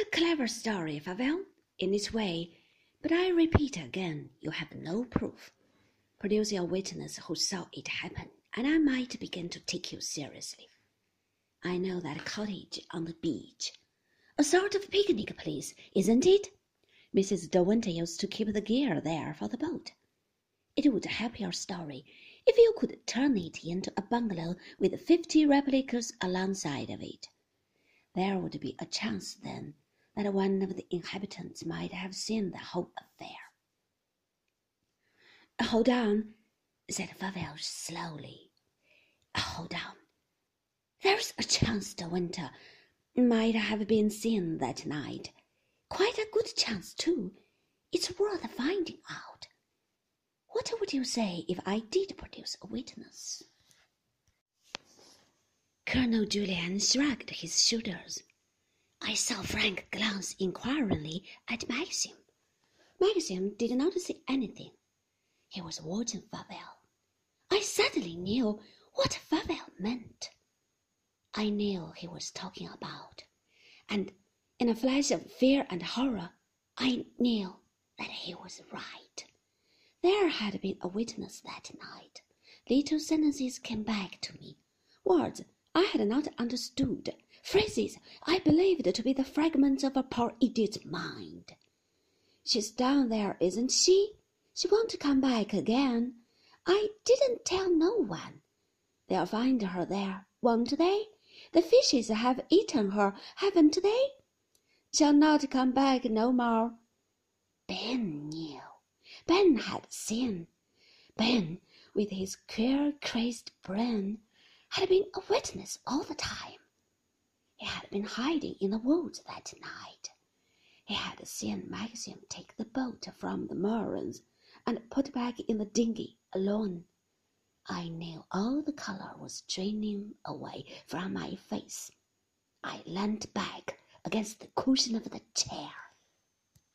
A clever story, Favell, in its way, but I repeat again, you have no proof. Produce a witness who saw it happen, and I might begin to take you seriously. I know that cottage on the beach. A sort of picnic place, isn't it? Mrs. De Winter used to keep the gear there for the boat. It would help your story if you could turn it into a bungalow with fifty replicas alongside of it. There would be a chance then that one of the inhabitants might have seen the whole affair. Hold on, said Favell slowly. Hold on. There's a chance De Winter might have been seen that night. Quite a good chance, too. It's worth finding out. What would you say if I did produce a witness? Colonel Julian shrugged his shoulders. I saw Frank glance inquiringly at Maxim. Maxim did not say anything. He was watching Favell. I suddenly knew what Favell meant. I knew he was talking about, and in a flash of fear and horror, I knew that he was right. There had been a witness that night. Little sentences came back to me, words I had not understood, phrases I believed to be the fragments of a poor idiot's mind. She's down there, isn't she? She won't come back again. I didn't tell no one. They'll find her there, won't they? The fishes have eaten her, haven't they? She'll not come back no more. Ben knew. Ben had seen. Ben, with his queer, crazed brain, had been a witness all the time. He had been hiding in the woods that night. He had seen Maxim take the boat from the moorings and put back in the dinghy alone. I knew all the color was draining away from my face. I leant back against the cushion of the chair.